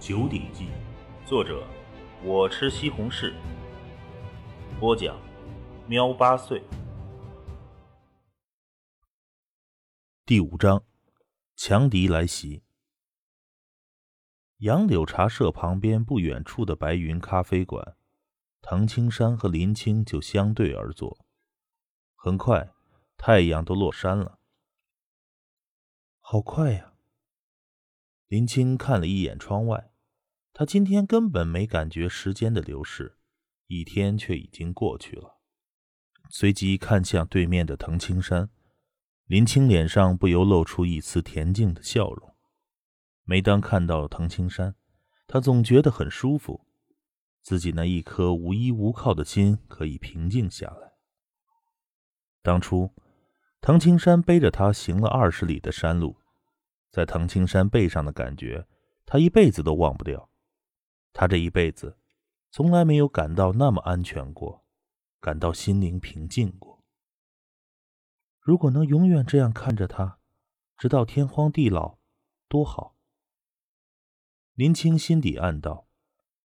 九鼎记》，作者我吃西红柿，播讲喵八岁。第五章，强敌来袭。杨柳茶社旁边不远处的白云咖啡馆，滕青山和林青就相对而坐。很快，太阳都落山了。好快呀！林青看了一眼窗外，他今天根本没感觉时间的流逝，一天却已经过去了。随即看向对面的滕青山，林青脸上不由露出一丝恬静的笑容。每当看到滕青山，他总觉得很舒服，自己那一颗无依无靠的心可以平静下来。当初，滕青山背着他行了二十里的山路。在藤青山背上的感觉，他一辈子都忘不掉。他这一辈子，从来没有感到那么安全过，感到心灵平静过。如果能永远这样看着他，直到天荒地老，多好。林青心底暗道，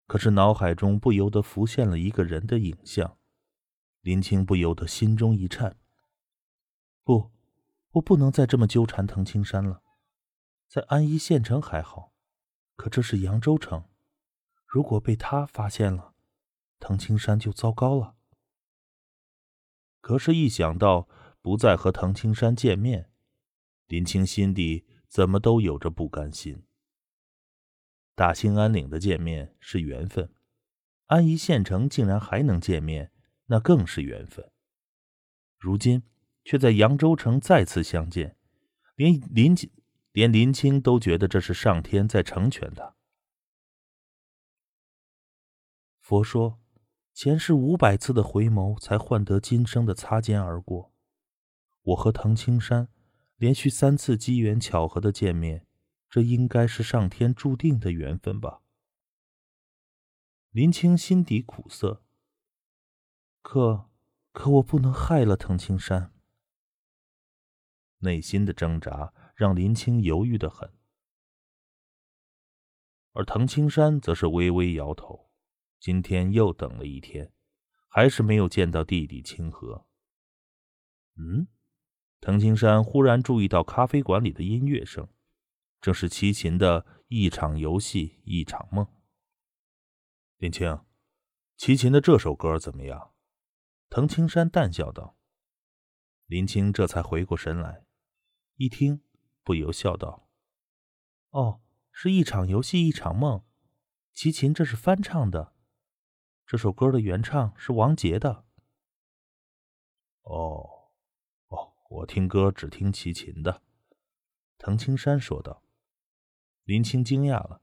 可是脑海中不由得浮现了一个人的影像。林青不由得心中一颤。不，我不能再这么纠缠藤青山了。在安邑县城还好，可这是扬州城，如果被他发现了，藤青山就糟糕了。可是，一想到不再和藤青山见面，林青心底怎么都有着不甘心。大兴安岭的见面是缘分，安邑县城竟然还能见面，那更是缘分。如今却在扬州城再次相见，连林。连林青都觉得这是上天在成全他。佛说，前世五百次的回眸，才换得今生的擦肩而过。我和藤青山连续三次机缘巧合的见面，这应该是上天注定的缘分吧？林青心底苦涩。可，可我不能害了藤青山。内心的挣扎。让林青犹豫的很，而滕青山则是微微摇头。今天又等了一天，还是没有见到弟弟清河。嗯，滕青山忽然注意到咖啡馆里的音乐声，正是齐秦的一场游戏一场梦。林青，齐秦的这首歌怎么样？滕青山淡笑道。林青这才回过神来，一听。不由笑道：“哦，是一场游戏一场梦，齐秦这是翻唱的。这首歌的原唱是王杰的。”“哦，哦，我听歌只听齐秦的。”滕青山说道。林青惊讶了：“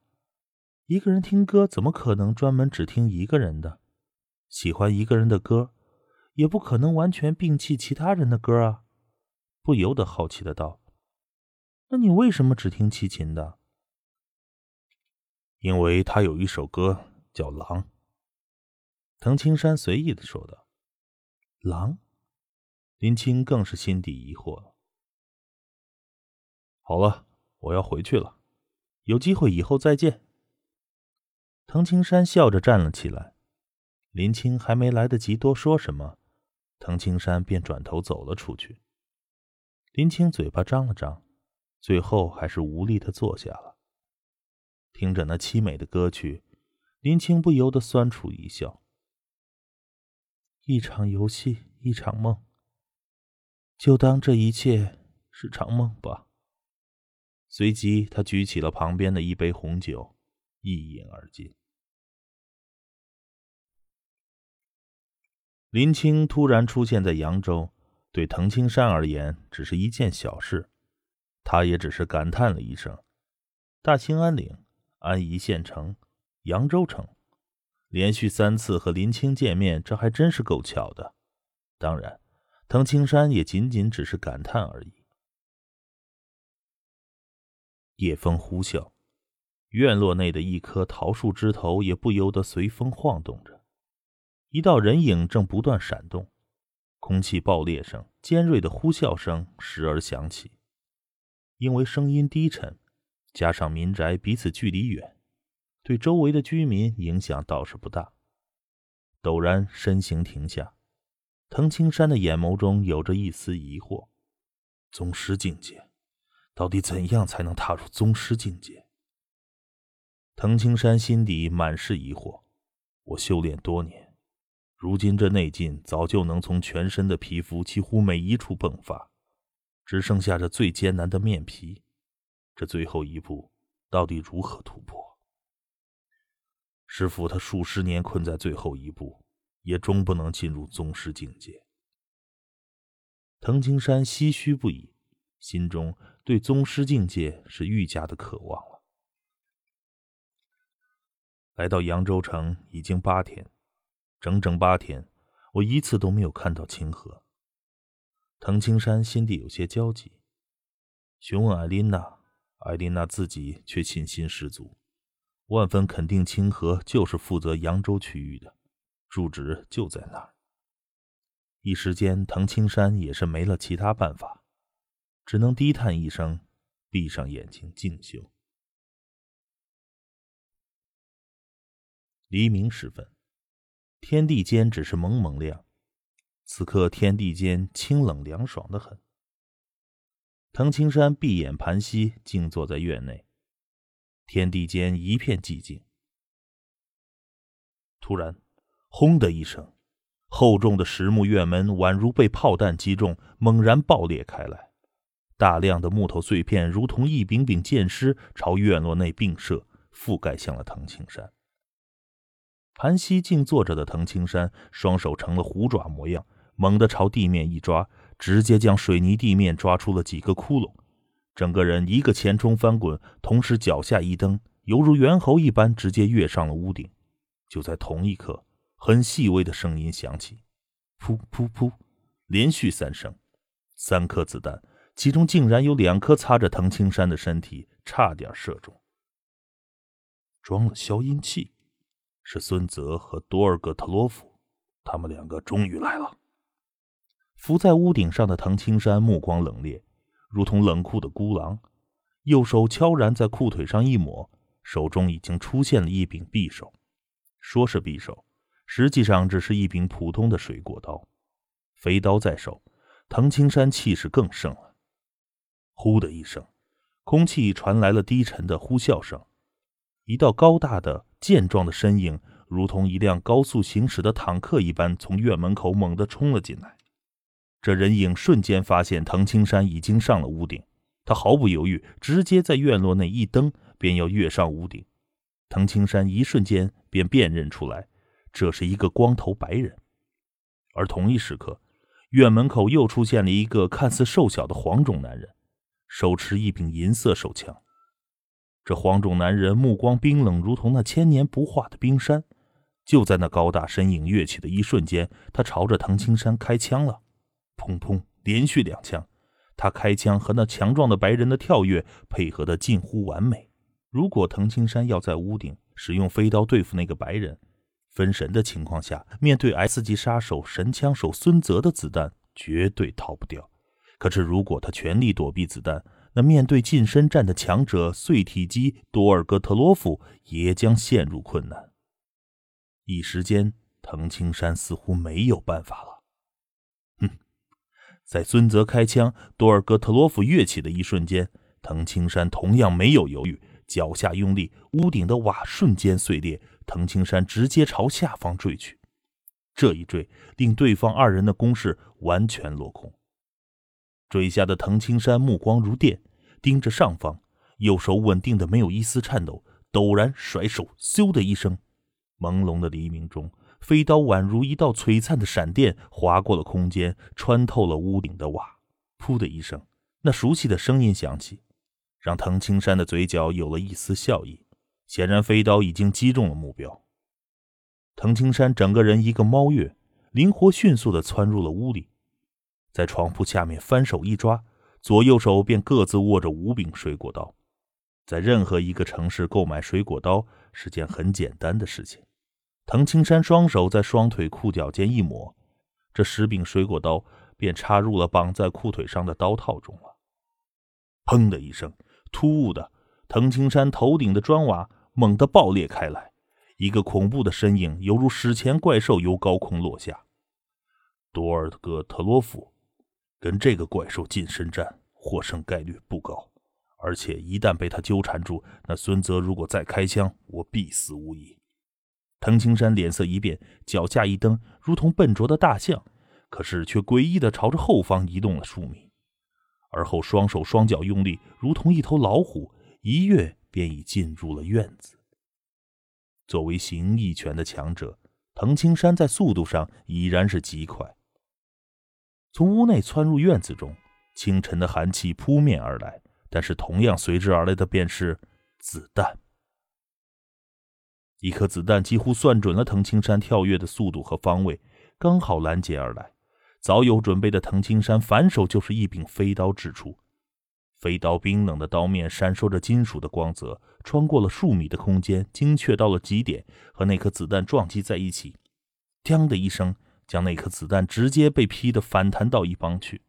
一个人听歌怎么可能专门只听一个人的？喜欢一个人的歌，也不可能完全摒弃其他人的歌啊！”不由得好奇的道。那你为什么只听齐秦的？因为他有一首歌叫《狼》。滕青山随意的说道。狼？林青更是心底疑惑了。好了，我要回去了，有机会以后再见。滕青山笑着站了起来。林青还没来得及多说什么，滕青山便转头走了出去。林青嘴巴张了张。最后还是无力的坐下了，听着那凄美的歌曲，林青不由得酸楚一笑。一场游戏，一场梦，就当这一切是场梦吧。随即，他举起了旁边的一杯红酒，一饮而尽。林青突然出现在扬州，对滕青山而言只是一件小事。他也只是感叹了一声：“大兴安岭、安宜县城、扬州城，连续三次和林青见面，这还真是够巧的。”当然，滕青山也仅仅只是感叹而已。夜风呼啸，院落内的一棵桃树枝头也不由得随风晃动着，一道人影正不断闪动，空气爆裂声、尖锐的呼啸声时而响起。因为声音低沉，加上民宅彼此距离远，对周围的居民影响倒是不大。陡然身形停下，藤青山的眼眸中有着一丝疑惑：宗师境界，到底怎样才能踏入宗师境界？藤青山心底满是疑惑。我修炼多年，如今这内劲早就能从全身的皮肤几乎每一处迸发，只剩下这最艰难的面皮。这最后一步到底如何突破？师傅他数十年困在最后一步，也终不能进入宗师境界。藤青山唏嘘不已，心中对宗师境界是愈加的渴望了。来到扬州城已经八天，整整八天，我一次都没有看到清河。藤青山心底有些焦急，询问艾琳娜，艾琳娜自己却信心十足，万分肯定清河就是负责扬州区域的，住址就在那儿。一时间，藤青山也是没了其他办法，只能低叹一声，闭上眼睛静修。黎明时分，天地间只是蒙蒙亮。此刻天地间清冷凉爽的很。藤青山闭眼盘膝，静坐在院内。天地间一片寂静。突然，轰的一声，厚重的实木院门宛如被炮弹击中，猛然爆裂开来。大量的木头碎片如同一柄柄剑矢，朝院落内迸射，覆盖向了藤青山。盘膝静坐着的藤青山，双手成了虎爪模样，猛地朝地面一抓，直接将水泥地面抓出了几个窟窿。整个人一个前冲翻滚，同时脚下一蹬，犹如猿猴一般，直接跃上了屋顶。就在同一刻，很细微的声音响起：“噗噗噗！”连续三声，三颗子弹，其中竟然有两颗擦着藤青山的身体，差点射中。装了消音器。是孙泽和多尔戈特洛夫，他们两个终于来了。伏在屋顶上的藤青山目光冷冽，如同冷酷的孤狼，右手悄然在裤腿上一抹，手中已经出现了一柄匕首。说是匕首，实际上只是一柄普通的水果刀。飞刀在手，藤青山气势更盛了。呼的一声，空气传来了低沉的呼啸声。一道高大的、健壮的身影，如同一辆高速行驶的坦克一般，从院门口猛地冲了进来。这人影瞬间发现藤青山已经上了屋顶，他毫不犹豫，直接在院落内一蹬，便要跃上屋顶。藤青山一瞬间便辨认出来，这是一个光头白人。而同一时刻，院门口又出现了一个看似瘦小的黄种男人，手持一柄银色手枪。这黄种男人目光冰冷，如同那千年不化的冰山。就在那高大身影跃起的一瞬间，他朝着藤青山开枪了，砰砰，连续两枪。他开枪和那强壮的白人的跳跃配合的近乎完美。如果藤青山要在屋顶使用飞刀对付那个白人，分神的情况下，面对 S 级杀手神枪手孙泽的子弹，绝对逃不掉。可是如果他全力躲避子弹，那面对近身战的强者碎体机多尔戈特洛夫，也将陷入困难。一时间，藤青山似乎没有办法了。在孙泽开枪，多尔戈特洛夫跃起的一瞬间，藤青山同样没有犹豫，脚下用力，屋顶的瓦瞬间碎裂，藤青山直接朝下方坠去。这一坠，令对方二人的攻势完全落空。坠下的藤青山目光如电，盯着上方，右手稳定的没有一丝颤抖，陡然甩手，咻的一声，朦胧的黎明中，飞刀宛如一道璀璨的闪电，划过了空间，穿透了屋顶的瓦。噗的一声，那熟悉的声音响起，让藤青山的嘴角有了一丝笑意。显然，飞刀已经击中了目标。藤青山整个人一个猫跃，灵活迅速的窜入了屋里。在床铺下面翻手一抓，左右手便各自握着五柄水果刀。在任何一个城市购买水果刀是件很简单的事情。藤青山双手在双腿裤脚间一抹，这十柄水果刀便插入了绑在裤腿上的刀套中了。砰的一声，突兀的，藤青山头顶的砖瓦猛地爆裂开来，一个恐怖的身影犹如史前怪兽由高空落下。多尔戈特洛夫，跟这个怪兽近身战，获胜概率不高。而且一旦被他纠缠住，那孙泽如果再开枪，我必死无疑。藤青山脸色一变，脚下一蹬，如同笨拙的大象，可是却诡异的朝着后方移动了数米，而后双手双脚用力，如同一头老虎，一跃便已进入了院子。作为形意拳的强者，藤青山在速度上已然是极快。从屋内窜入院子中，清晨的寒气扑面而来。但是，同样随之而来的便是子弹。一颗子弹几乎算准了藤青山跳跃的速度和方位，刚好拦截而来。早有准备的藤青山反手就是一柄飞刀掷出，飞刀冰冷的刀面闪烁着金属的光泽，穿过了数米的空间，精确到了极点，和那颗子弹撞击在一起，“锵”的一声，将那颗子弹直接被劈得反弹到一旁去。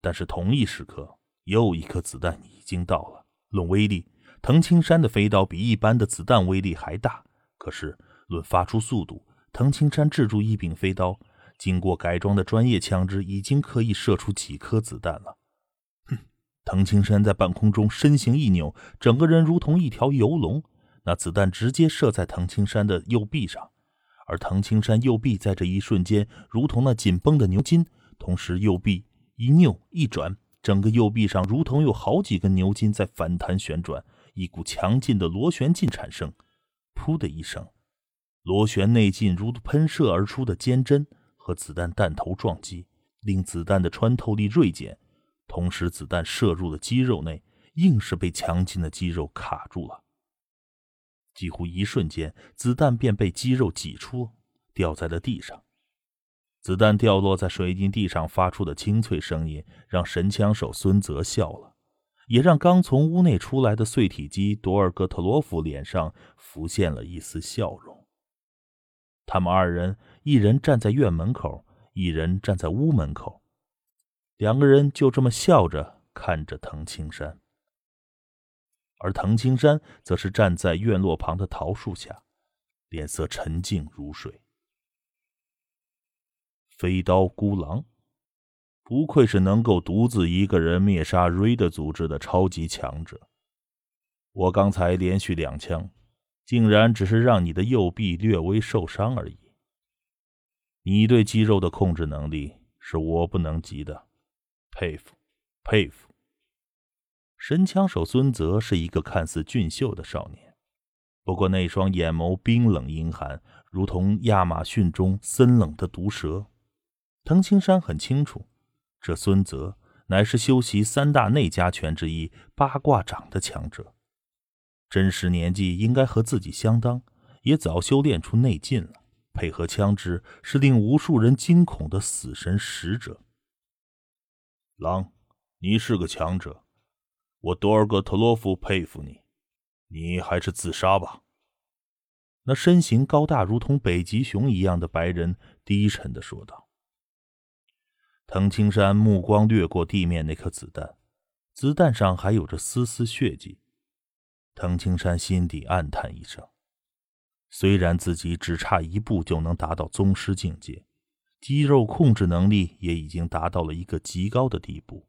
但是同一时刻。又一颗子弹已经到了。论威力，藤青山的飞刀比一般的子弹威力还大。可是论发出速度，藤青山制住一柄飞刀，经过改装的专业枪支已经可以射出几颗子弹了。哼！藤青山在半空中身形一扭，整个人如同一条游龙。那子弹直接射在藤青山的右臂上，而藤青山右臂在这一瞬间如同那紧绷的牛筋，同时右臂一扭一转。整个右臂上如同有好几根牛筋在反弹旋转，一股强劲的螺旋劲产生。噗的一声，螺旋内劲如喷射而出的尖针和子弹弹头撞击，令子弹的穿透力锐减。同时，子弹射入了肌肉内，硬是被强劲的肌肉卡住了。几乎一瞬间，子弹便被肌肉挤出，掉在了地上。子弹掉落在水泥地上发出的清脆声音，让神枪手孙泽笑了，也让刚从屋内出来的碎体机多尔戈特洛夫脸上浮现了一丝笑容。他们二人，一人站在院门口，一人站在屋门口，两个人就这么笑着看着藤青山，而藤青山则是站在院落旁的桃树下，脸色沉静如水。飞刀孤狼，不愧是能够独自一个人灭杀瑞德组织的超级强者。我刚才连续两枪，竟然只是让你的右臂略微受伤而已。你对肌肉的控制能力是我不能及的，佩服，佩服。神枪手孙泽是一个看似俊秀的少年，不过那双眼眸冰冷阴寒，如同亚马逊中森冷的毒蛇。藤青山很清楚，这孙泽乃是修习三大内家拳之一八卦掌的强者，真实年纪应该和自己相当，也早修炼出内劲了。配合枪支，是令无数人惊恐的死神使者。狼，你是个强者，我多尔戈特洛夫佩服你，你还是自杀吧。那身形高大如同北极熊一样的白人低沉的说道。藤青山目光掠过地面那颗子弹，子弹上还有着丝丝血迹。藤青山心底暗叹一声：虽然自己只差一步就能达到宗师境界，肌肉控制能力也已经达到了一个极高的地步，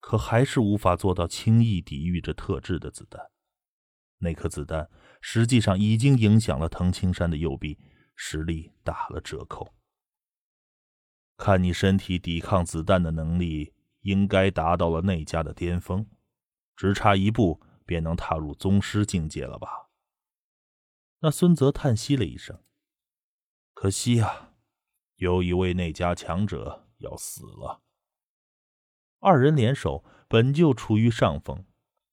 可还是无法做到轻易抵御这特制的子弹。那颗子弹实际上已经影响了藤青山的右臂，实力打了折扣。看你身体抵抗子弹的能力，应该达到了内家的巅峰，只差一步便能踏入宗师境界了吧？那孙泽叹息了一声：“可惜啊，有一位内家强者要死了。”二人联手本就处于上风，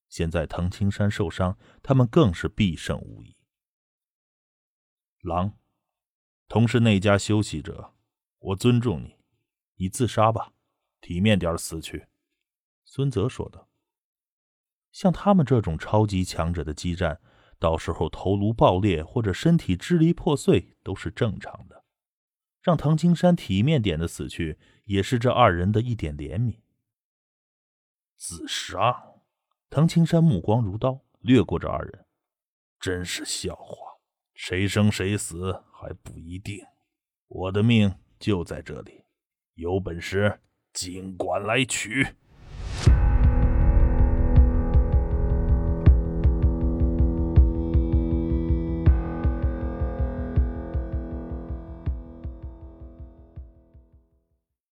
现在藤青山受伤，他们更是必胜无疑。狼，同是内家修习者。我尊重你，你自杀吧，体面点死去。”孙泽说道。像他们这种超级强者的激战，到时候头颅爆裂或者身体支离破碎都是正常的。让唐青山体面点的死去，也是这二人的一点怜悯。自杀！唐青山目光如刀，掠过这二人。真是笑话！谁生谁死还不一定，我的命就在这里，有本事尽管来取。